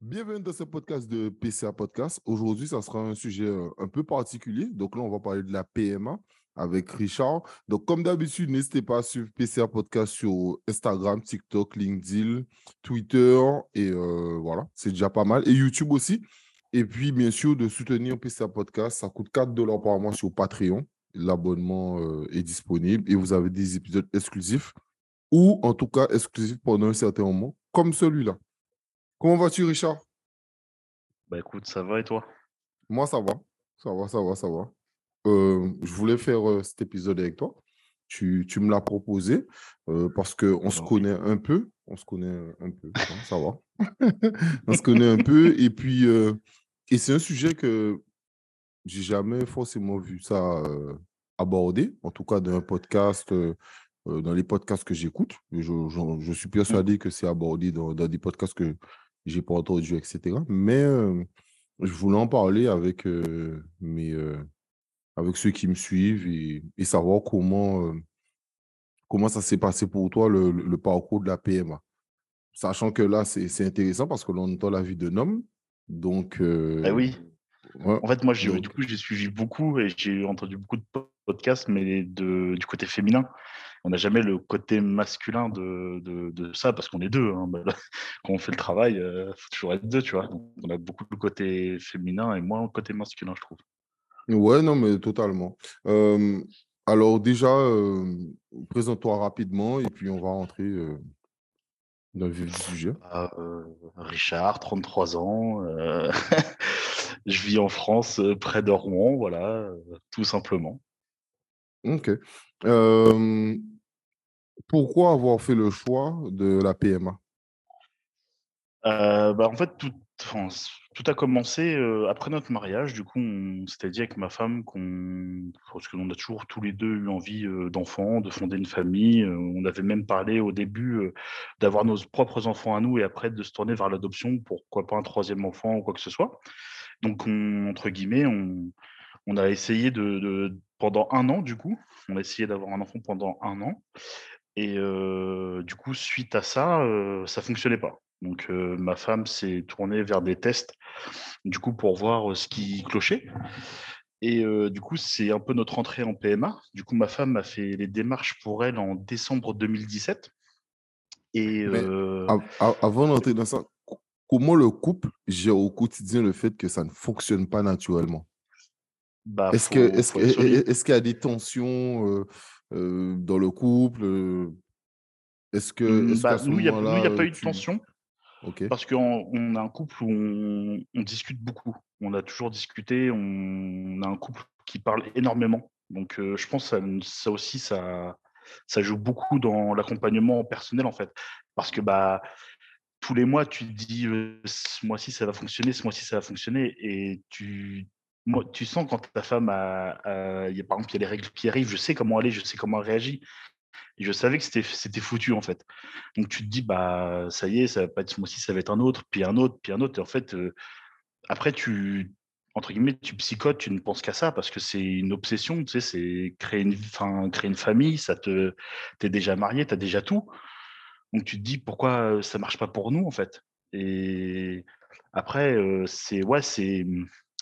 Bienvenue dans ce podcast de PCA Podcast. Aujourd'hui, ça sera un sujet euh, un peu particulier. Donc là, on va parler de la PMA avec Richard. Donc, comme d'habitude, n'hésitez pas à suivre PCA Podcast sur Instagram, TikTok, LinkedIn, Twitter. Et euh, voilà, c'est déjà pas mal. Et YouTube aussi. Et puis, bien sûr, de soutenir PCA Podcast. Ça coûte 4 dollars par mois sur Patreon. L'abonnement euh, est disponible et vous avez des épisodes exclusifs ou en tout cas exclusifs pendant un certain moment, comme celui-là. Comment vas-tu, Richard? Bah écoute, ça va et toi? Moi, ça va. Ça va, ça va, ça va. Euh, je voulais faire euh, cet épisode avec toi. Tu, tu me l'as proposé euh, parce qu'on se connaît un peu. On se connaît un peu, hein, ça va. on se connaît un peu. Et puis, et c'est un sujet que j'ai jamais forcément vu ça abordé, en tout cas dans un podcast, dans les podcasts que j'écoute. Je, je, je, suis persuadé que c'est abordé dans, dans, des podcasts que j'ai pas entendu, etc. Mais je voulais en parler avec, mes, avec ceux qui me suivent et, savoir comment, comment ça s'est passé pour toi, le, le, parcours de la PMA. Sachant que là, c'est intéressant parce que l'on entend la vie d'un homme. Donc. Ben oui. en fait, moi, du coup, j'ai suivi beaucoup et j'ai entendu beaucoup de podcasts, mais de, du côté féminin on n'a jamais le côté masculin de, de, ça parce qu'on est deux. Hein. Quand on fait le travail, il euh, faut toujours être deux, tu vois. on a beaucoup de côté féminin et moins le côté masculin, je trouve. Ouais, non, mais totalement. alors déjà, présente-toi rapidement et puis on va rentrer dans le vif du sujet. Bah, euh, Richard, 33 ans. Euh, je vis en France, près de Rouen, voilà, tout simplement. Ok. Pourquoi avoir fait le choix de la PMA bah, En fait, tout, a commencé après notre mariage. Du coup, on s'était dit avec ma femme qu'on, parce a toujours tous les deux eu envie d'enfants, de fonder une famille. on avait même parlé au début d'avoir nos propres enfants à nous et après de se tourner vers l'adoption, pourquoi pas un troisième enfant ou quoi que ce soit. Donc, entre guillemets, on, on a essayé de, pendant un an, du coup, on a essayé d'avoir un enfant pendant un an. Et du coup, suite à ça, ça fonctionnait pas. Donc, ma femme s'est tournée vers des tests, du coup, pour voir ce qui clochait. Et du coup, c'est un peu notre entrée en PMA. Du coup, ma femme a fait les démarches pour elle en décembre 2017. Et avant d'entrer dans ça, comment le couple gère au quotidien le fait que ça ne fonctionne pas naturellement? Bah, est-ce qu'il est y a des tensions dans le couple Est-ce que, mmh, bah, nous, il n'y a, pas eu de tension. Parce qu'on a un couple où on, discute beaucoup. On a toujours discuté. On a un couple qui parle énormément. Donc, je pense que ça, aussi, ça, ça joue beaucoup dans l'accompagnement personnel, en fait. Parce que bah, tous les mois, tu te dis, ce mois-ci, ça va fonctionner, ce mois-ci, ça va fonctionner. Et tu moi, tu sens quand ta femme a, par exemple, il y a les règles qui arrivent, je sais comment aller, je sais comment elle réagit. Je savais que c'était foutu, en fait. Donc, tu te dis, bah, ça y est, ça va pas être ce mois-ci, ça va être un autre, puis un autre, puis un autre. Et en fait, euh, après, tu, entre guillemets, tu psychotes, tu ne penses qu'à ça parce que c'est une obsession, tu sais, c'est créer une, fin, créer une famille, ça te, t'es déjà marié, tu as déjà tout. Donc, tu te dis, pourquoi ça marche pas pour nous, en fait? Et après, euh, c'est, ouais, c'est,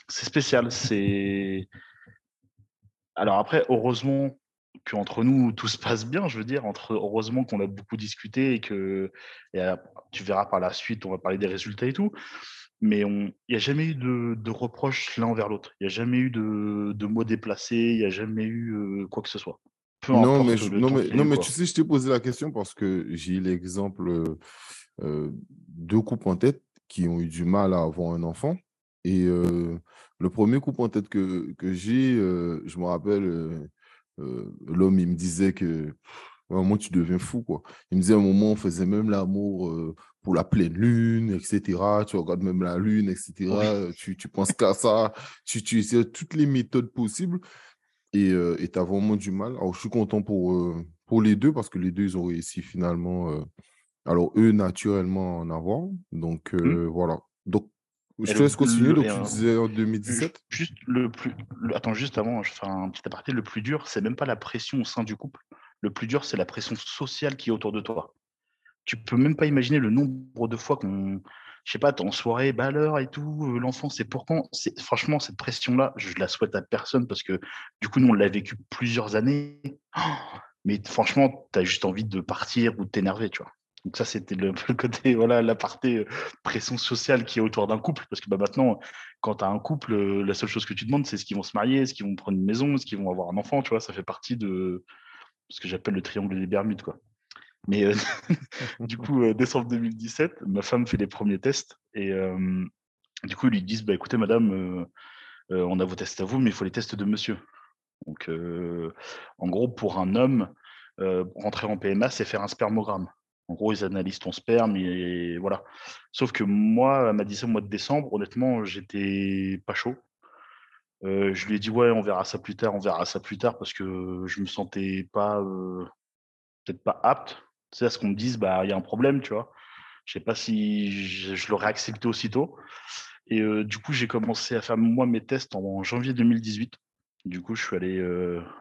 c'est spécial. C'est alors après, heureusement qu'entre nous tout se passe bien. Je veux dire, entre heureusement qu'on a beaucoup discuté et que tu verras par la suite, on va parler des résultats et tout. Mais il n'y a jamais eu de, reproches l'un envers l'autre. Il n'y a jamais eu de, mots déplacés. Il n'y a jamais eu quoi que ce soit. non, mais, non, mais, non, mais tu sais, je t'ai posé la question parce que j'ai l'exemple de couples en tête qui ont eu du mal à avoir un enfant. Et le premier coup en tête que, que j'ai, je me rappelle, l'homme, il me disait que moi, tu deviens fou. Quoi. Il me disait à un moment, on faisait même l'amour pour la pleine lune, etc. Tu regardes même la lune, etc. Tu, tu penses qu'à ça. Tu, tu essaies toutes les méthodes possibles et tu as vraiment du mal. Alors, je suis content pour, pour les deux parce que les deux, ils ont réussi finalement. alors, eux, naturellement, en avoir. Donc, mmh. voilà. Donc, je te laisse continuer, donc tu disais en 2017 Juste le plus. attends, juste avant, je fais un petit aparté. Le plus dur, c'est même pas la pression au sein du couple. Le plus dur, c'est la pression sociale qui est autour de toi. Tu peux même pas imaginer le nombre de fois qu'on. je sais pas, t'es en soirée, bah l'heure et tout, l'enfant, c'est pour quand? Franchement, cette pression-là, je la souhaite à personne parce que du coup, nous, on l'a vécu plusieurs années. mais franchement, tu as juste envie de partir ou de t'énerver, tu vois. Donc ça, c'était le, côté, voilà, la partie pression sociale qui est autour d'un couple. Parce que bah, maintenant, quand tu as un couple, la seule chose que tu demandes, c'est ce qu'ils vont se marier, est-ce qu'ils vont prendre une maison, est-ce qu'ils vont avoir un enfant, tu vois? Ça fait partie de ce que j'appelle le triangle des Bermudes, quoi. Mais du coup, décembre 2017, ma femme fait les premiers tests et du coup, ils lui disent bah, écoutez, madame, on a vos tests à vous, mais il faut les tests de monsieur. Donc, en gros, pour un homme, rentrer en PMA, c'est faire un spermogramme. En gros, ils analysent ton sperme voilà. Sauf que moi, elle m'a dit ça au mois de décembre. Honnêtement, j'étais pas chaud. je lui ai dit ouais, on verra ça plus tard, on verra ça plus tard parce que je me sentais pas peut-être pas apte. Sais, à ce qu'on me dise bah il y a un problème, tu vois. Je sais pas si je, l'aurais accepté aussitôt. Et du coup, j'ai commencé à faire moi mes tests en janvier 2018. Du coup, je suis allé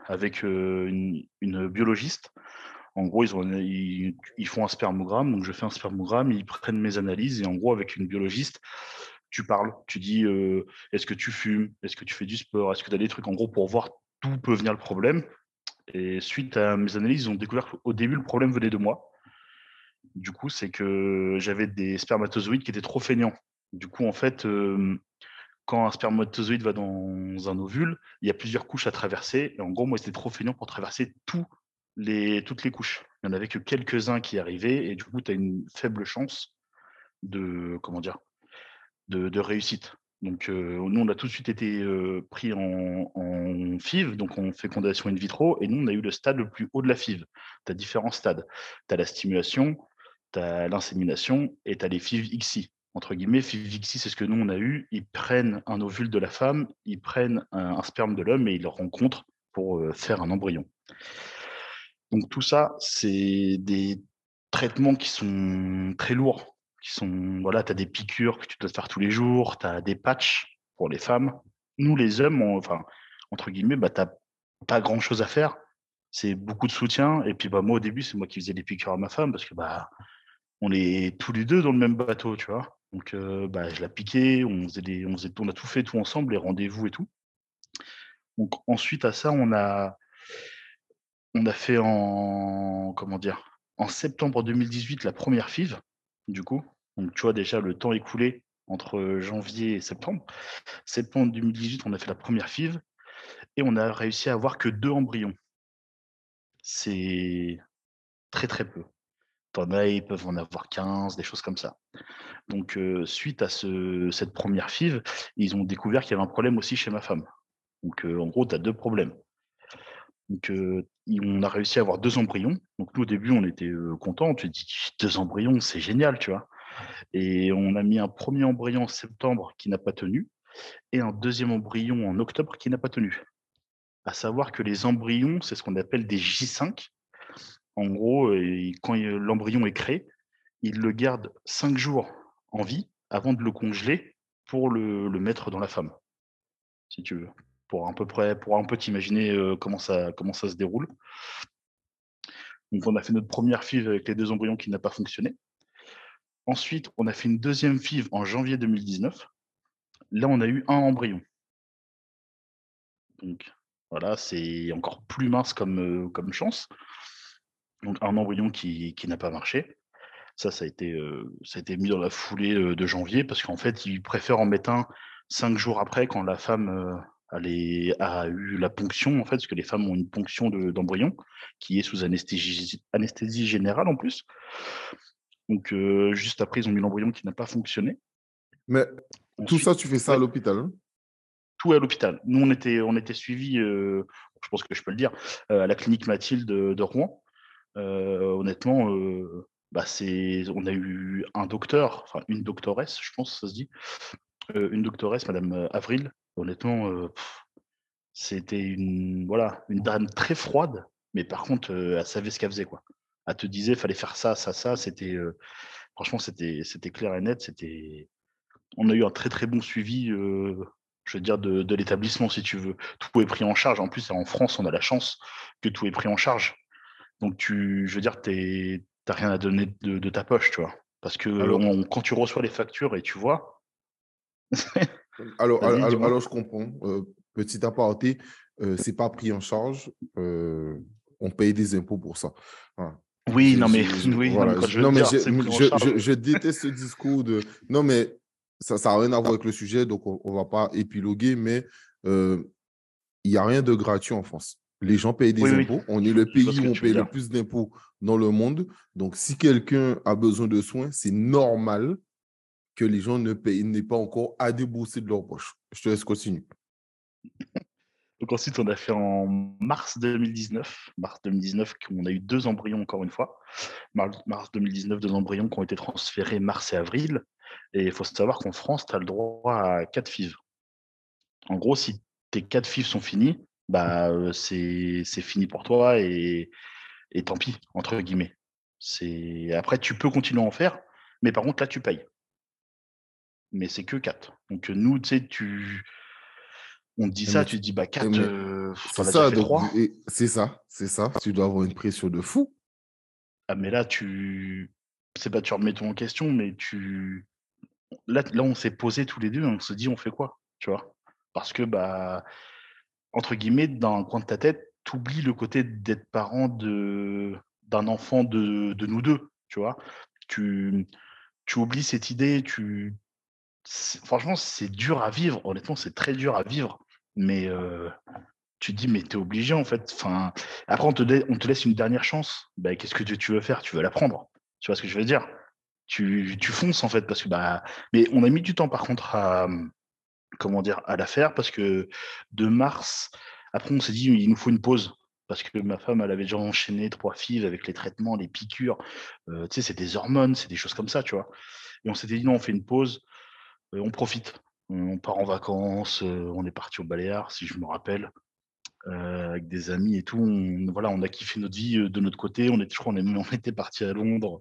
avec une, biologiste. En gros, ils, ont, ils, font un spermogramme. Donc, je fais un spermogramme, ils prennent mes analyses. Et en gros, avec une biologiste, tu parles. Tu dis est-ce que tu fumes Est-ce que tu fais du sport Est-ce que tu as des trucs En gros, pour voir d'où peut venir le problème. Et suite à mes analyses, ils ont découvert qu'au début, le problème venait de moi. Du coup, c'est que j'avais des spermatozoïdes qui étaient trop feignants. Du coup, en fait, quand un spermatozoïde va dans un ovule, il y a plusieurs couches à traverser. Et en gros, moi, c'était trop feignant pour traverser toutes les couches. Il n'y en avait que quelques-uns qui arrivaient. Et du coup, tu as une faible chance de, comment dire, de, réussite. Donc, nous, on a tout de suite été pris en, en, FIV, donc on fécondation in vitro, et nous, on a eu le stade le plus haut de la FIV. Tu as différents stades. Tu as la stimulation, tu as l'insémination et tu as les FIV XI entre guillemets, FIVXI, c'est ce que nous, on a eu. Ils prennent un ovule de la femme, ils prennent un, sperme de l'homme et ils le rencontrent pour euh, faire un embryon. Donc tout ça, c'est des traitements qui sont très lourds. Qui sont, voilà, tu as des piqûres que tu dois faire tous les jours, tu as des patchs pour les femmes. Nous, les hommes, enfin, entre guillemets, bah, tu n'as pas grand-chose à faire. C'est beaucoup de soutien. Et puis bah, moi, au début, c'est moi qui faisais les piqûres à ma femme parce que bah, on est tous les deux dans le même bateau, tu vois? Donc, bah, je l'ai piqué, on, faisait on, on a tout fait tout ensemble, les rendez-vous et tout. Donc, ensuite à ça, on a, on a fait en, comment dire, en septembre 2018 la première FIV, du coup. Donc, tu vois, déjà, le temps écoulé entre janvier et septembre. Septembre 2018, on a fait la première FIV et on a réussi à avoir que deux embryons. C'est très, très peu ils peuvent en avoir 15, des choses comme ça. Donc, suite à cette première FIV, ils ont découvert qu'il y avait un problème aussi chez ma femme. Donc, en gros, tu as deux problèmes. Donc, on a réussi à avoir deux embryons. Donc, nous, au début, on était contents. On s'est dit, deux embryons, c'est génial, tu vois? Et on a mis un premier embryon en septembre qui n'a pas tenu et un deuxième embryon en octobre qui n'a pas tenu. À savoir que les embryons, c'est ce qu'on appelle des J5. En gros, quand l'embryon est créé, il le garde cinq jours en vie avant de le congeler pour le, mettre dans la femme, si tu veux, pour un peu t'imaginer comment ça, comment ça se déroule. Donc, on a fait notre première FIV avec les deux embryons qui n'a pas fonctionné. Ensuite, on a fait une deuxième FIV en janvier 2019. Là, on a eu un embryon. Donc, voilà, c'est encore plus mince comme, comme chance donc un embryon qui, n'a pas marché. Ça, ça a, été, ça a été mis dans la foulée de janvier parce qu'en fait, ils préfèrent en mettre un cinq jours après quand la femme a eu la ponction, en fait, parce que les femmes ont une ponction d'embryon qui est sous anesthésie, anesthésie générale en plus. Donc, juste après, ils ont mis l'embryon qui n'a pas fonctionné. Mais tout ça, tu fais ça à l'hôpital hein? Tout à l'hôpital. Nous, on était, on était suivis, je pense que je peux le dire, à la clinique Mathilde de Rouen. Euh, honnêtement, euh, bah on a eu un docteur, enfin une doctoresse, je pense, ça se dit, euh, une doctoresse, Madame Avril. Honnêtement, c'était une, voilà, une dame très froide, mais par contre, elle savait ce qu'elle faisait, quoi. Elle te disait, fallait faire ça, ça, ça. C'était, franchement, c'était, c'était clair et net. C'était, on a eu un très très bon suivi je veux dire, de, de l'établissement, si tu veux. Tout est pris en charge. En plus, en France, on a la chance que tout est pris en charge. Donc, tu, je veux dire, tu n'as rien à donner de, ta poche, tu vois. Parce que quand tu reçois les factures et tu vois. Alors, alors, je comprends. Euh, petit aparté, euh, c'est pas pris en charge. Euh, on paye des impôts pour ça. Oui, non, mais, oui, non, mais je, déteste ce discours de. Non, mais ça n'a rien à voir avec le sujet, donc on ne va pas épiloguer, mais euh, il n'y a rien de gratuit en France. Les gens payent des impôts. On est le pays où on paye le plus d'impôts dans le monde. Donc, si quelqu'un a besoin de soins, c'est normal que les gens ne payent, n'aient pas encore à débourser de leur poche. Je te laisse continuer. Donc ensuite, on a fait en mars 2019. Mars 2019, on a eu deux embryons encore une fois. Mars 2019, deux embryons qui ont été transférés mars et avril. Et il faut savoir qu'en France, tu as le droit à quatre FIV. En gros, si tes quatre FIV sont finis, bah, euh, c'est fini pour toi et, et tant pis, entre guillemets. Après, tu peux continuer à en faire, mais par contre, là, tu payes. Mais c'est que quatre. Donc nous, tu sais, tu on te dit ça, tu te dis, bah 4, euh, c'est ça, c'est ça, c'est ça. Tu dois avoir une pression de fou. Ah, mais là, tu. C'est pas tu remets tout en question, mais tu. Là, là on s'est posé tous les deux, on se dit, on fait quoi Tu vois? Parce que, bah, entre guillemets, dans un coin de ta tête, tu oublies le côté d'être parent de d'un enfant de, de, nous deux, tu vois? Tu, tu oublies cette idée, tu. Franchement, c'est dur à vivre. Honnêtement, c'est très dur à vivre mais tu dis, mais tu es obligé en fait. Enfin, après, on te, laisse une dernière chance. Bah, Qu'est-ce que tu veux faire? Tu veux la prendre. Tu vois ce que je veux dire? Tu, fonces en fait. Parce que, bah, mais on a mis du temps par contre à, comment à la faire parce que de mars, après, on s'est dit, il nous faut une pause. Parce que ma femme, elle avait déjà enchaîné trois filles avec les traitements, les piqûres. tu sais, c'est des hormones, c'est des choses comme ça, tu vois. Et on s'était dit, non, on fait une pause, on profite on part en vacances, on est parti au Baléares, si je me rappelle, avec des amis et tout. On, voilà, on a kiffé notre vie de notre côté. On, est, je crois on, était parti à Londres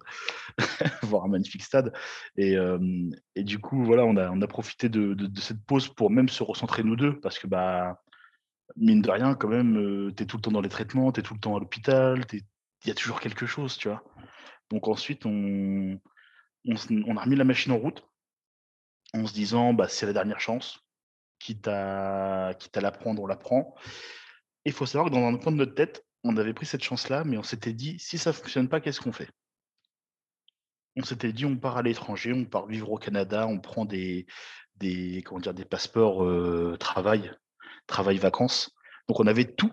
voir un magnifique stade. Et, du coup, voilà, on a, profité de, cette pause pour même se recentrer nous deux, parce que, bah, mine de rien, quand même, tu es tout le temps dans les traitements, tu es tout le temps à l'hôpital, il y a toujours quelque chose. Donc ensuite, on a remis la machine en route en se disant bah, c'est la dernière chance, quitte à, quitte la prendre, on la prend. Il faut savoir que dans un coin de notre tête, on avait pris cette chance-là, mais on s'était dit si ça ne fonctionne pas, qu'est-ce qu'on fait? On s'était dit on part à l'étranger, on part vivre au Canada, on prend des, des, comment dire, des passeports euh, travail, travail-vacances. Donc on avait tout,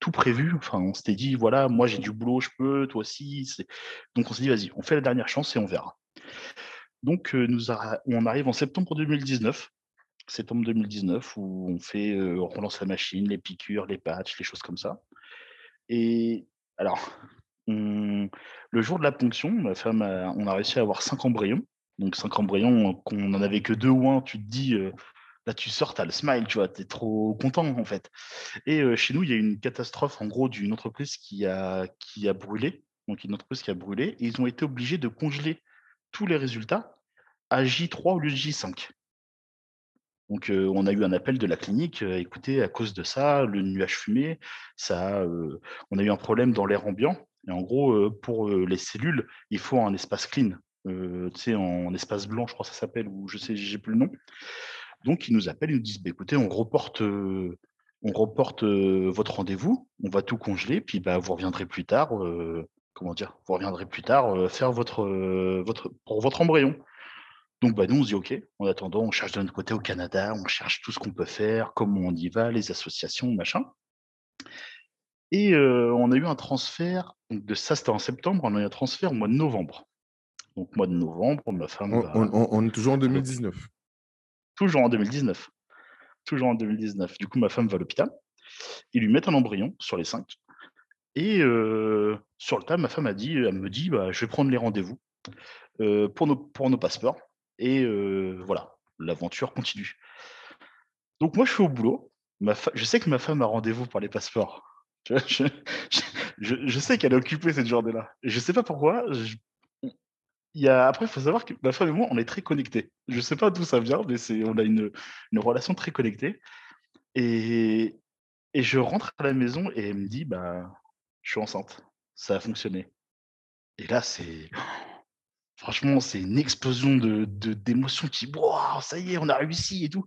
tout prévu. Enfin, on s'était dit voilà, moi j'ai du boulot, je peux, toi aussi. Donc on s'est dit vas-y, on fait la dernière chance et on verra. Donc, nous on arrive en septembre 2019, septembre 2019, où on fait, on relance la machine, les piqûres, les patchs, les choses comme ça. Et alors, le jour de la ponction, ma femme, on a réussi à avoir cinq embryons. Donc, cinq embryons, qu'on n'en avait que deux ou un, tu te dis, là, tu sors, tu as le smile, tu vois, tu es trop content, en fait. Et chez nous, il y a une catastrophe, en gros, d'une entreprise qui a, qui a brûlé. Donc, une entreprise qui a brûlé. Et ils ont été obligés de congeler tous les résultats à J3 au lieu de J5. Donc, on a eu un appel de la clinique. écoutez, à cause de ça, le nuage fumé, ça, on a eu un problème dans l'air ambiant. Et en gros, pour les cellules, il faut un espace clean. en espace blanc, je crois que ça s'appelle, ou je sais, j'ai plus le nom. Donc, ils nous appellent, ils nous disent, bah, écoutez, on reporte, on reporte votre rendez-vous, on va tout congeler, puis bah, vous reviendrez plus tard, comment dire, vous reviendrez plus tard faire votre, votre, pour votre embryon. Donc, bah, nous, on se dit, OK, en attendant, on cherche de notre côté au Canada, on cherche tout ce qu'on peut faire, comment on y va, les associations, machin. Et on a eu un transfert, donc de ça, c'était en septembre, on a eu un transfert au mois de novembre. Donc, mois de novembre, ma femme. On, est toujours en 2019. Toujours en 2019. Toujours en 2019. Du coup, ma femme va à l'hôpital. Ils lui mettent un embryon sur les cinq. Et sur le tas, ma femme a dit, elle me dit, bah, je vais prendre les rendez-vous pour, nos, pour nos passeports. Et voilà, l'aventure continue. Donc moi, je suis au boulot. Ma je sais que ma femme a rendez-vous pour les passeports. Je, sais qu'elle est occupée cette journée-là. Je ne sais pas pourquoi. Il y a... Après, il faut savoir que ma femme et moi, on est très connectés. Je ne sais pas d'où ça vient, mais c'est... on a une, une relation très connectée. Et... et je rentre à la maison et elle me dit, bah, je suis enceinte. Ça a fonctionné. Et là, c'est franchement, c'est une explosion de, d'émotions. Tu dis, ça y est, on a réussi et tout.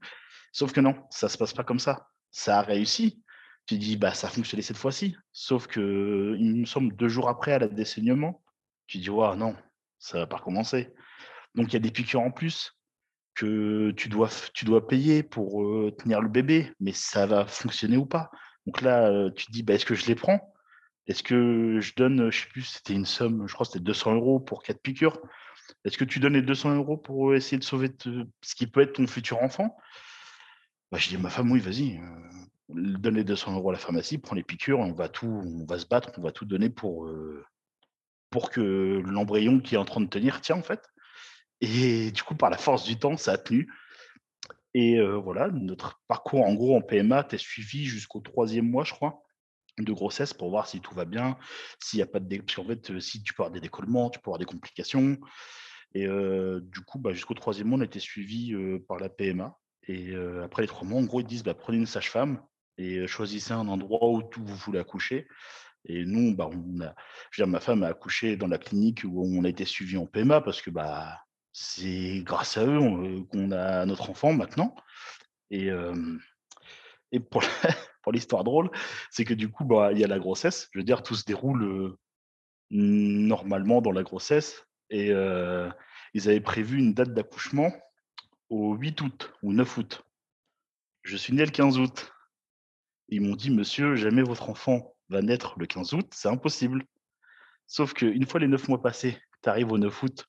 Sauf que non, ça se passe pas comme ça. Ça a réussi. Tu dis, bah, ça a fonctionné cette fois-ci. Sauf que, il me semble, deux jours après, à la désaignement, tu dis, ouais, non, ça va pas recommencer. Donc, il y a des piqûres en plus que tu dois, tu dois payer pour tenir le bébé, mais ça va fonctionner ou pas. Donc là, tu te dis, bah, est-ce que je les prends? Est-ce que je donne, je sais plus, c'était une somme, je crois que c'était 200 euros pour quatre piqûres. Est-ce que tu donnes les 200 euros pour essayer de sauver ce qui peut être ton futur enfant? Bah, Je dis à ma femme, oui, vas-y, donne les 200 euros à la pharmacie, prends les piqûres, on va tout, on va se battre, on va tout donner pour, pour que l'embryon qui est en train de tenir tient en fait. Et du coup, par la force du temps, ça a tenu. Et voilà, notre parcours en gros en PMA, tu es suivi jusqu'au troisième mois, je crois, de grossesse pour voir si tout va bien, s'il n'y a pas de. Parce fait, si tu peux avoir des décollements, tu peux avoir des complications. Et du coup, bah, jusqu'au troisième mois, on a été suivi par la PMA. Et après les trois mois, en gros, ils disent bah, prenez une sage-femme et choisissez un endroit où vous voulez accoucher. Et nous, bah, on a, je veux dire, ma femme a accouché dans la clinique où on a été suivi en PMA parce que bah, c'est grâce à eux qu'on a notre enfant maintenant. Et, et pour, l'histoire drôle, c'est que du coup, bah, il y a la grossesse. Je veux dire, tout se déroule normalement dans la grossesse. Et ils avaient prévu une date d'accouchement au 8 août ou 9 août. Je suis né le 15 août. Ils m'ont dit, monsieur, jamais votre enfant va naître le 15 août, c'est impossible. Sauf qu'une fois les 9 mois passés, tu arrives au 9 août,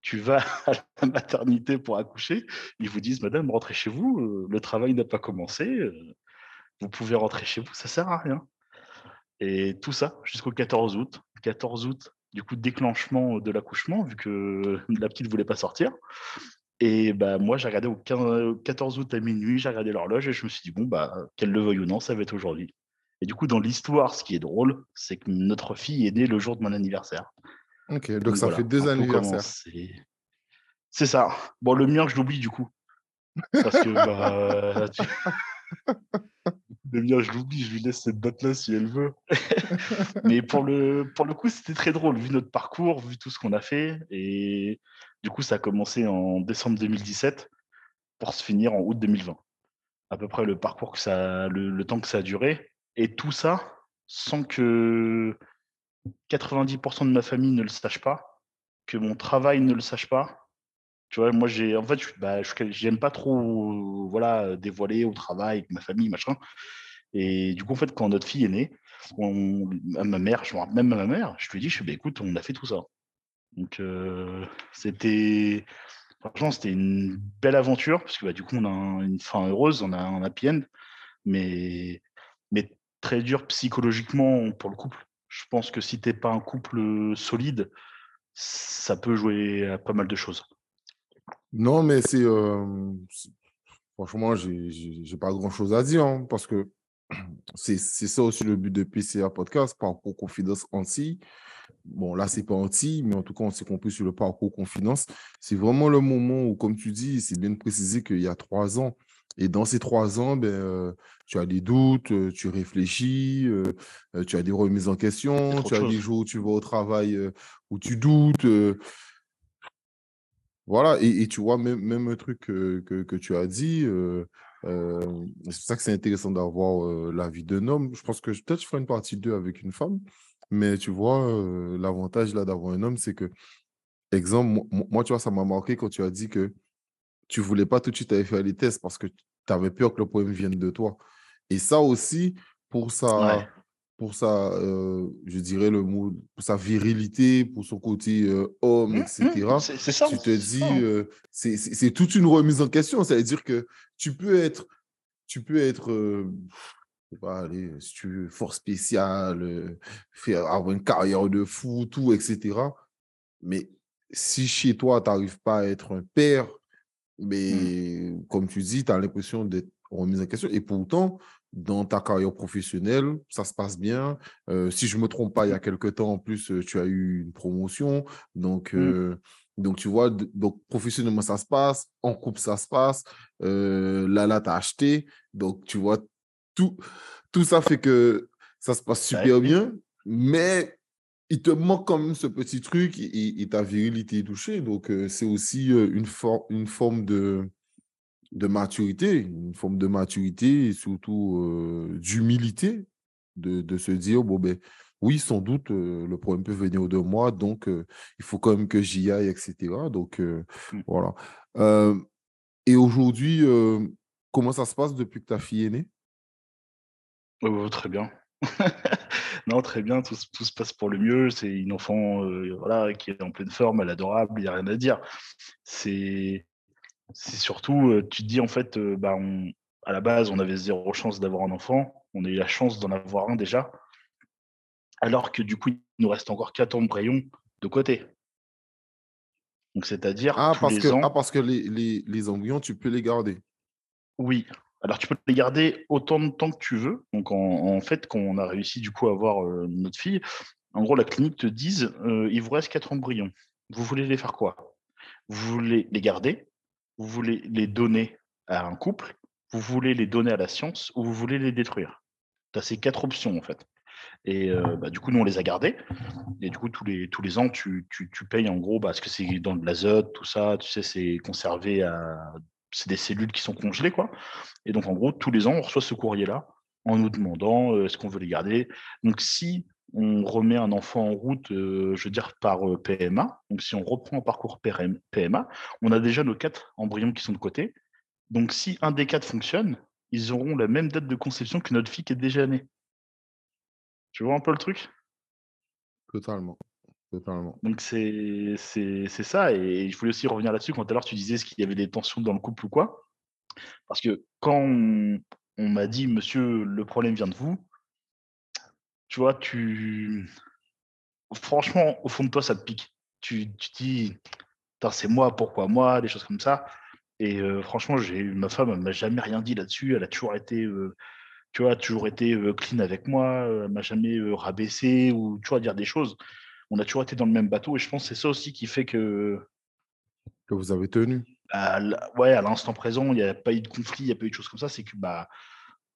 tu vas à la maternité pour accoucher, ils vous disent, madame, rentrez chez vous, euh, le travail n'a pas commencé, euh, vous pouvez rentrer chez vous, ça sert à rien. Et tout ça jusqu'au 14 août. 14 août, du coup, déclenchement de l'accouchement, vu que la petite ne voulait pas sortir. Et bah, moi, j'ai regardé au 14 août à minuit, j'ai regardé l'horloge et je me suis dit, bon, bah, qu'elle le veuille ou non, ça va être aujourd'hui. Et du coup, dans l'histoire, ce qui est drôle, c'est que notre fille est née le jour de mon anniversaire. Ok, donc, ça fait deux anniversaires. C'est ça. Bon, le mien, je l'oublie du coup. Parce que bah, le mien, je l'oublie, je lui laisse cette date-là si elle veut. Mais pour le, pour le coup, c'était très drôle, vu notre parcours, vu tout ce qu'on a fait. Et du coup, ça a commencé en décembre 2017 pour se finir en août 2020. À peu près le parcours que ça, le temps que ça a duré. Et tout ça sans que 90% de ma famille ne le sache pas, que mon travail ne le sache pas. Tu vois, moi, j'ai, en fait, bah, j'aime pas trop, voilà, dévoiler au travail avec ma famille, machin. Et du coup, en fait, quand notre fille est née, à ma mère, je me rappelle même à ma mère, je lui ai dit, je bah, écoute, on a fait tout ça. Donc, euh, c'était, franchement, c'était une belle aventure, parce que bah, du coup, on a une fin heureuse, on a un happy end, mais, mais très dur psychologiquement pour le couple. Je pense que si tu n'es pas un couple solide, ça peut jouer à pas mal de choses. Non, mais c'est. franchement, j'ai pas grand chose à dire hein, parce que c'est ça aussi le but de PCA Podcast, Parcours Confidence Anti. Bon, là, c'est pas anti, mais en tout cas, on s'est compris sur le parcours confidence. C'est vraiment le moment où, comme tu dis, c'est bien de préciser qu'il y a trois ans, et dans ces trois ans, ben, euh, tu as des doutes, euh, tu réfléchis, euh, tu as des remises en question, tu as des jours où tu vas au travail où tu doutes. Voilà, et, tu vois, même, un truc que, tu as dit, c'est pour ça que c'est intéressant d'avoir l'avis d'un homme. Je pense que peut-être je ferai une partie 2 avec une femme, mais tu vois, l'avantage là d'avoir un homme, c'est que, exemple, moi, tu vois, ça m'a marqué quand tu as dit que tu voulais pas tout de suite aller faire les tests parce que tu avais peur que le problème vienne de toi. Et ça aussi, pour sa, pour sa euh, je dirais le mot, pour sa virilité, pour son côté euh, homme, mmh, etc. Mmh, ça, tu te dis, euh, c'est toute une remise en question. C'est-à-dire que tu peux être, tu peux être, je sais pas, aller, si tu veux, force spéciale, faire, avoir une carrière de fou, tout, etc. Mais si chez toi, tu n'arrives pas à être un père, Mmh. Mais comme tu dis, tu as l'impression d'être remis en question. Et pourtant, dans ta carrière professionnelle, ça se passe bien. si je ne me trompe pas, il y a quelques temps, en plus, tu as eu une promotion. Donc, mmh. donc tu vois, donc professionnellement, ça se passe. En couple, ça se passe. là, là, tu as acheté. Donc, tu vois, tout, tout ça fait que ça se passe super bien. Mais il te manque quand même ce petit truc et, ta virilité est touchée. Donc, euh, c'est aussi euh, une, une forme de, de maturité, une forme de maturité et surtout euh, d'humilité de, se dire, bon, ben, oui, sans doute, le problème peut venir de moi, donc il faut quand même que j'y aille, etc. Donc, mmh. voilà. et aujourd'hui, comment ça se passe depuis que ta fille est née? Oh, Très bien. non, très bien, tout, se passe pour le mieux. C'est une enfant voilà, qui est en pleine forme, elle est adorable, il n'y a rien à dire. C'est surtout, tu te dis en fait, bah, à la base, on avait zéro chance d'avoir un enfant. On a eu la chance d'en avoir un déjà. Alors que du coup, il nous reste encore quatre embryons de côté. Donc, c'est-à-dire. Ah, parce, que, ah, parce que les, les embryons, tu peux les garder. Oui, alors, tu peux les garder autant de temps que tu veux. Donc, en, fait, quand on a réussi du coup à avoir euh, notre fille, en gros, la clinique te dise euh, il vous reste quatre embryons. Vous voulez les faire quoi? Vous voulez les garder Vous voulez les donner à un couple Vous voulez les donner à la science Ou vous voulez les détruire? Tu as ces quatre options, en fait. Et euh, bah, du coup, nous, on les a gardés. Et du coup, tous les, tous les ans, tu, tu, payes en gros, parce que c'est dans de l'azote, tout ça, tu sais, c'est conservé à c'est des cellules qui sont congelées, quoi. Et donc, en gros, tous les ans, on reçoit ce courrier-là en nous demandant euh, est-ce qu'on veut les garder? Donc, si on remet un enfant en route, euh, je veux dire, par euh, PMA, donc si on reprend un parcours PMA, on a déjà nos quatre embryons qui sont de côté. Donc, si un des quatre fonctionne, ils auront la même date de conception que notre fille qui est déjà née. Tu vois un peu le truc? Totalement. Totalement. Donc c'est ça. Et je voulais aussi revenir là-dessus quand tout à l'heure tu disais qu'il y avait des tensions dans le couple ou quoi. Parce que quand on, m'a dit, monsieur, le problème vient de vous, tu vois, tu. Franchement, au fond de toi, ça te pique. Tu, tu te dis, c'est moi, pourquoi moi, des choses comme ça. Et euh, franchement, j'ai ma femme, elle m'a jamais rien dit là-dessus. Elle a toujours été, euh, tu vois, toujours été euh, clean avec moi. Elle m'a jamais rabaissé ou, tu vois, dire des choses on a toujours été dans le même bateau et je pense que c'est ça aussi qui fait que. Que vous avez tenu. À, ouais, à l'instant présent, il n'y a pas eu de conflit, il n'y a pas eu de choses comme ça. C'est que, bah,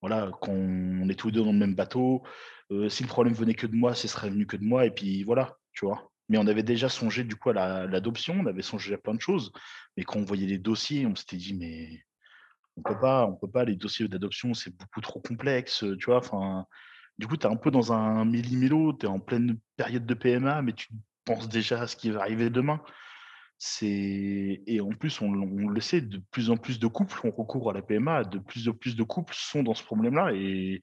voilà, qu'on est tous les deux dans le même bateau. Euh, si le problème venait que de moi, ce serait venu que de moi. Et puis voilà, tu vois. Mais on avait déjà songé du coup à l'adoption, on avait songé à plein de choses. Mais quand on voyait les dossiers, on s'était dit, mais on peut pas, on peut pas, les dossiers d'adoption, c'est beaucoup trop complexe, tu vois. Enfin, du coup, tu es un peu dans un millimilo, tu es en pleine période de PMA, mais tu penses déjà à ce qui va arriver demain. Et en plus, on, le sait, de plus en plus de couples ont recours à la PMA, de plus en plus de couples sont dans ce problème-là. Et,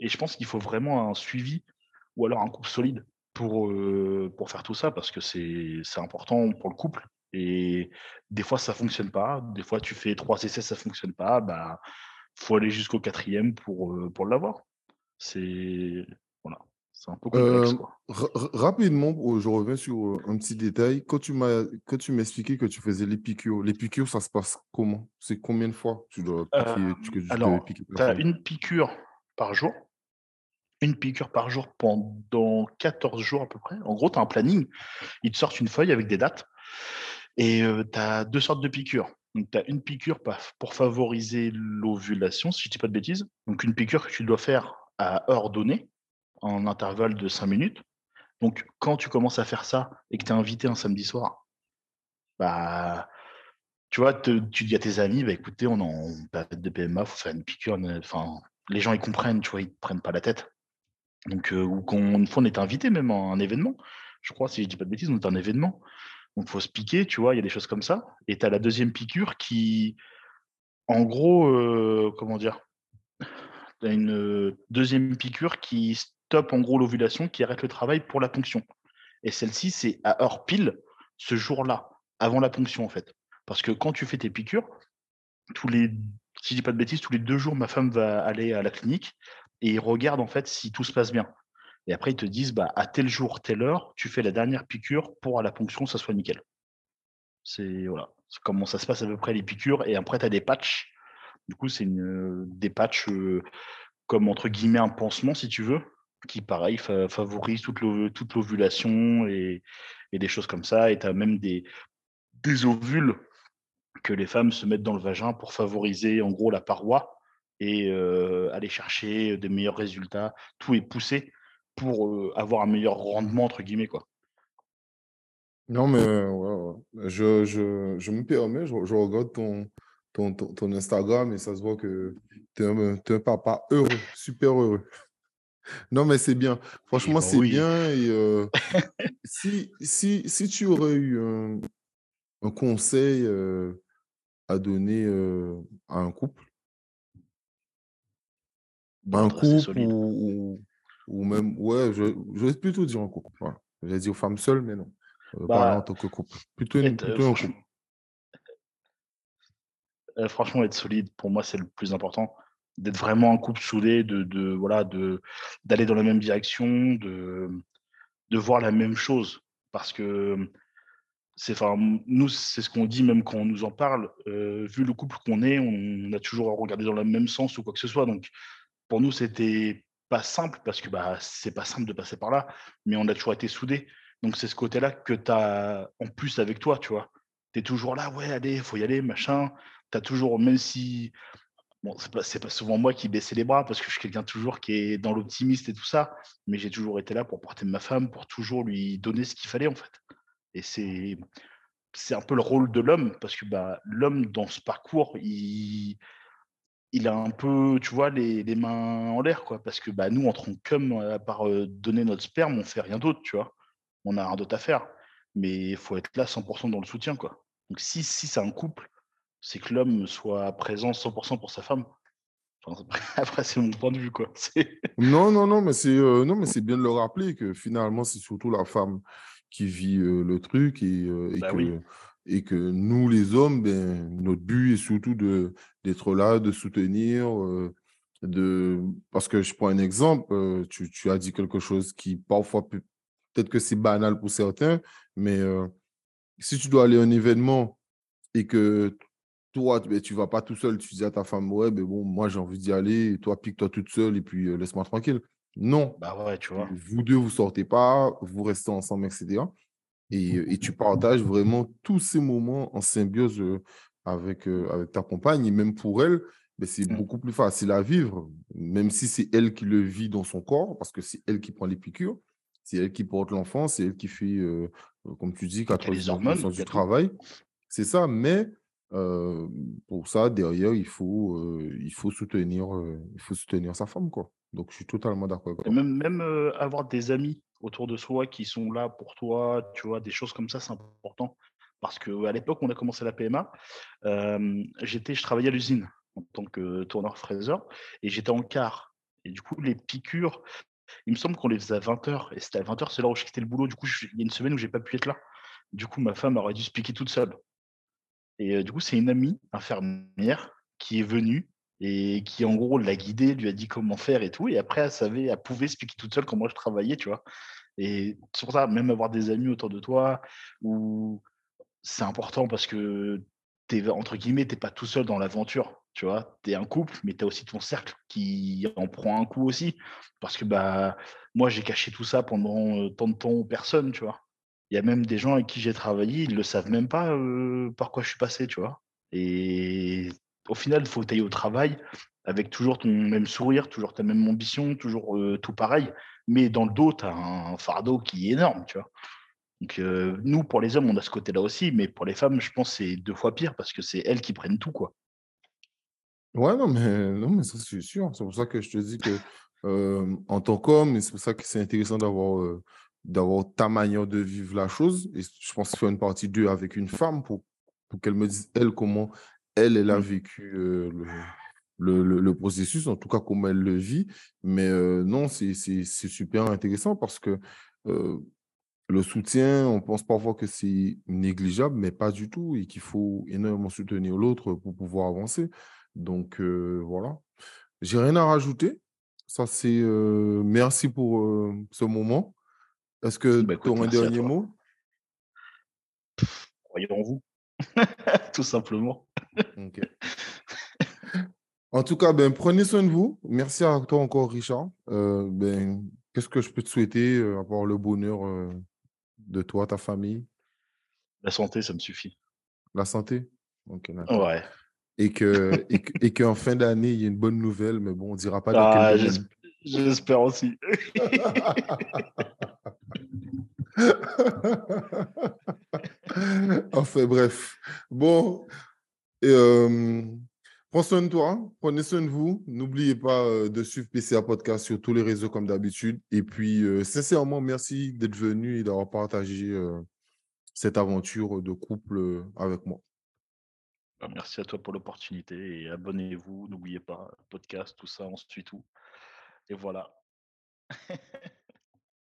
je pense qu'il faut vraiment un suivi ou alors un couple solide pour, euh, faire tout ça, parce que c'est important pour le couple. Et des fois, ça fonctionne pas. Des fois, tu fais trois essais, ça fonctionne pas. Bah, faut aller jusqu'au quatrième pour, euh, pour l'avoir. C'est voilà, c'est un peu complexe. rapidement, je reviens sur un petit détail. Quand tu m'as quand tu m'expliquais que tu faisais les piqûres, les piqûres, ça se passe comment? C'est combien de fois? Tu dois piquer, alors, tu as une piqûre par jour. Une piqûre par jour pendant 14 jours à peu près. En gros, tu as un planning. Ils te sortent une feuille avec des dates. Et tu as deux sortes de piqûres. Donc, tu as une piqûre pour favoriser l'ovulation, si je ne dis pas de bêtises. Donc, une piqûre que tu dois faire à heure donnée, en intervalle de 5 minutes. Donc, quand tu commences à faire ça et que tu es invité un samedi soir, bah, tu vois, tu dis à tes amis, bah, écoutez, on en période de PMA, faut faire une piqûre. Enfin, les gens, ils comprennent, tu vois, ils ne prennent pas la tête. Donc, euh, ou qu'on, on est invité même à un événement. Je crois, si je dis pas de bêtises, on est un événement. Donc, faut se piquer, tu vois, il y a des choses comme ça. Et tu as la deuxième piqûre qui, en gros, euh, comment dire tu as une deuxième piqûre qui stoppe en gros l'ovulation, qui arrête le travail pour la ponction. Et celle-ci, c'est à heure pile, ce jour-là, avant la ponction en fait. Parce que quand tu fais tes piqûres, tous les, si je dis pas de bêtises, tous les deux jours, ma femme va aller à la clinique et regarde en fait si tout se passe bien. Et après, ils te disent, bah, à tel jour, telle heure, tu fais la dernière piqûre pour à la ponction, ça soit nickel. C'est voilà, comment ça se passe à peu près les piqûres. Et après, tu as des patchs du coup, c'est des patchs comme entre guillemets un pansement, si tu veux, qui pareil favorise toute l'ovulation et, des choses comme ça. Et tu as même des, des ovules que les femmes se mettent dans le vagin pour favoriser en gros la paroi et aller chercher des meilleurs résultats. Tout est poussé pour avoir un meilleur rendement, entre guillemets. Quoi. Non, mais Je, je, je, me permets, je, regarde ton, ton, ton, Instagram et ça se voit que tu es, un papa heureux, super heureux. Non, mais c'est bien. Franchement, bah c'est bien. Et si, si, si tu aurais eu un, un conseil à donner à un couple, un couple ou, ou, même, ouais, je, je vais plutôt dire un couple. Je vais dire aux femmes seules, mais non. Bah, en tant que couple. Plutôt, euh, un couple. Euh, franchement, être solide, pour moi, c'est le plus important. D'être vraiment un couple soudé, de, voilà, de d'aller dans la même direction, de, voir la même chose. Parce que c'est, nous, c'est ce qu'on dit même quand on nous en parle. vu le couple qu'on est, on, a toujours regardé dans le même sens ou quoi que ce soit. Donc, pour nous, c'était pas simple parce que bah, c'est pas simple de passer par là, mais on a toujours été soudés. Donc, c'est ce côté-là que tu as en plus avec toi, tu vois. Tu es toujours là, ouais, allez, faut y aller, machin. Tu as toujours, même si. Bon, c'est pas, souvent moi qui baissais les bras parce que je suis quelqu'un toujours qui est dans l'optimiste et tout ça, mais j'ai toujours été là pour porter ma femme, pour toujours lui donner ce qu'il fallait, en fait. Et c'est. C'est un peu le rôle de l'homme, parce que bah, l'homme, dans ce parcours, il, a un peu, tu vois, les, mains en l'air, quoi. Parce que bah, nous, en qu'homme, à part euh, donner notre sperme, on fait rien d'autre, tu vois on a un d'autres à faire. Mais il faut être là 100% dans le soutien. Quoi. Donc si, si c'est un couple, c'est que l'homme soit présent 100% pour sa femme. après, c'est mon point de vue. Quoi. non, non, non, mais c'est euh, non, mais c'est bien de le rappeler que finalement, c'est surtout la femme qui vit euh, le truc et, euh, et, bah que, et, que, nous, les hommes, ben, notre but est surtout d'être là, de soutenir. de... Parce que je prends un exemple, tu, tu, as dit quelque chose qui parfois peut, Peut-être que c'est banal pour certains, mais si tu dois aller à un événement et que toi, tu ne ben, vas pas tout seul, tu dis à ta femme, ouais, mais bon, moi j'ai envie d'y aller, toi, pique-toi toute seule et puis euh, laisse-moi tranquille. Non. Bah ouais, tu vois. Vous deux, vous sortez pas, vous restez ensemble, etc. Et, et tu partages vraiment tous ces moments en symbiose euh, avec, avec ta compagne. Et même pour elle, ben, c'est mmh. beaucoup plus facile à vivre, même si c'est elle qui le vit dans son corps, parce que c'est elle qui prend les piqûres. C'est elle qui porte l'enfant, c'est elle qui fait, euh, euh, comme tu dis, 80% du travail. C'est ça, mais pour ça, derrière, il faut, il faut, soutenir, il faut soutenir sa femme. Quoi. Donc, je suis totalement d'accord. Même, même avoir des amis autour de soi qui sont là pour toi, tu vois, des choses comme ça, c'est important. Parce qu'à l'époque, on a commencé la PMA, j'étais, je travaillais à l'usine en tant que tourneur fraiseur et j'étais en quart. Et du coup, les piqûres, il me semble qu'on les faisait à 20h. Et c'était à 20h, c'est là où je quittais le boulot. Du coup, il y a une semaine où j'ai pas pu être là. Du coup, ma femme aurait dû se piquer toute seule. Et du coup, c'est une amie infirmière qui est venue et qui, en gros, l'a guidée, lui a dit comment faire et tout. Et après, elle savait, elle pouvait se piquer toute seule moi je travaillais, tu vois. Et pour ça, même avoir des amis autour de toi, c'est important parce que, es, entre guillemets, t'es pas tout seul dans l'aventure. Tu vois, tu es un couple, mais tu as aussi ton cercle qui en prend un coup aussi. Parce que bah, moi, j'ai caché tout ça pendant tant de temps aux personnes, tu vois. Il y a même des gens avec qui j'ai travaillé, ils ne le savent même pas par quoi je suis passé, tu vois. Et au final, il faut ailles au travail avec toujours ton même sourire, toujours ta même ambition, toujours tout pareil. Mais dans le dos, tu as un fardeau qui est énorme, tu vois. Donc, nous, pour les hommes, on a ce côté-là aussi, mais pour les femmes, je pense que c'est deux fois pire parce que c'est elles qui prennent tout, quoi. Ouais, non, mais, non, mais ça, c'est sûr. C'est pour ça que je te dis que, en tant qu'homme, c'est pour ça que c'est intéressant d'avoir d'avoir ta manière de vivre la chose. Et je pense faire une partie d'eux avec une femme pour, pour qu'elle me dise, elle, comment elle, elle a mmh. vécu le, le, le, processus, en tout cas, comment elle le vit. Mais non, c'est super intéressant parce que le soutien, on pense parfois que c'est négligeable, mais pas du tout, et qu'il faut énormément soutenir l'autre pour pouvoir avancer. Donc voilà. J'ai rien à rajouter. Ça, c'est merci pour ce moment. Est-ce que bah, tu aurais un dernier mot? Croyez en vous, tout simplement. En tout cas, ben, prenez soin de vous. Merci à toi encore, Richard. ben, Qu'est-ce que je peux te souhaiter, à part le bonheur de toi, ta famille? La santé, ça me suffit. La santé? Ok, Ouais et que et qu'en fin d'année, il y a une bonne nouvelle, mais bon, on ne dira pas dans ah, J'espère aussi. enfin, bref. Bon. Euh, prends soin de toi. Prenez soin de vous. N'oubliez pas euh, de suivre PCA Podcast sur tous les réseaux comme d'habitude. Et puis, euh, sincèrement, merci d'être venu et d'avoir partagé cette aventure de couple avec moi. Bah, merci à toi pour l'opportunité et abonnez-vous. N'oubliez pas, podcast, tout ça, on suit tout. Et voilà.